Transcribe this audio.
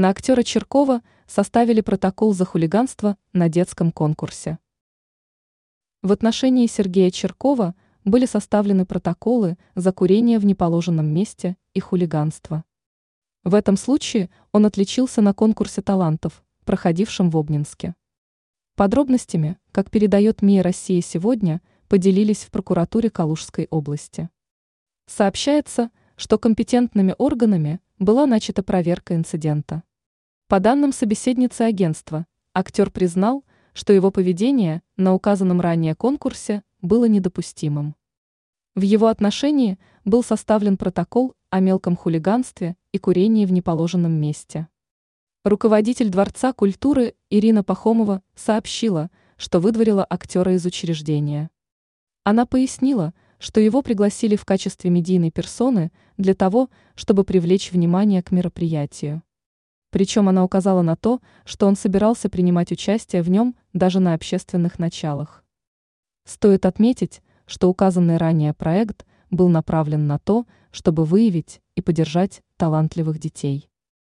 На актера Черкова составили протокол за хулиганство на детском конкурсе. В отношении Сергея Черкова были составлены протоколы за курение в неположенном месте и хулиганство. В этом случае он отличился на конкурсе талантов, проходившем в Обнинске. Подробностями, как передает МИА «Россия сегодня», поделились в прокуратуре Калужской области. Сообщается, что компетентными органами была начата проверка инцидента. По данным собеседницы агентства, актер признал, что его поведение на указанном ранее конкурсе было недопустимым. В его отношении был составлен протокол о мелком хулиганстве и курении в неположенном месте. Руководитель Дворца культуры Ирина Пахомова сообщила, что выдворила актера из учреждения. Она пояснила, что его пригласили в качестве медийной персоны для того, чтобы привлечь внимание к мероприятию. Причем она указала на то, что он собирался принимать участие в нем даже на общественных началах. Стоит отметить, что указанный ранее проект был направлен на то, чтобы выявить и поддержать талантливых детей.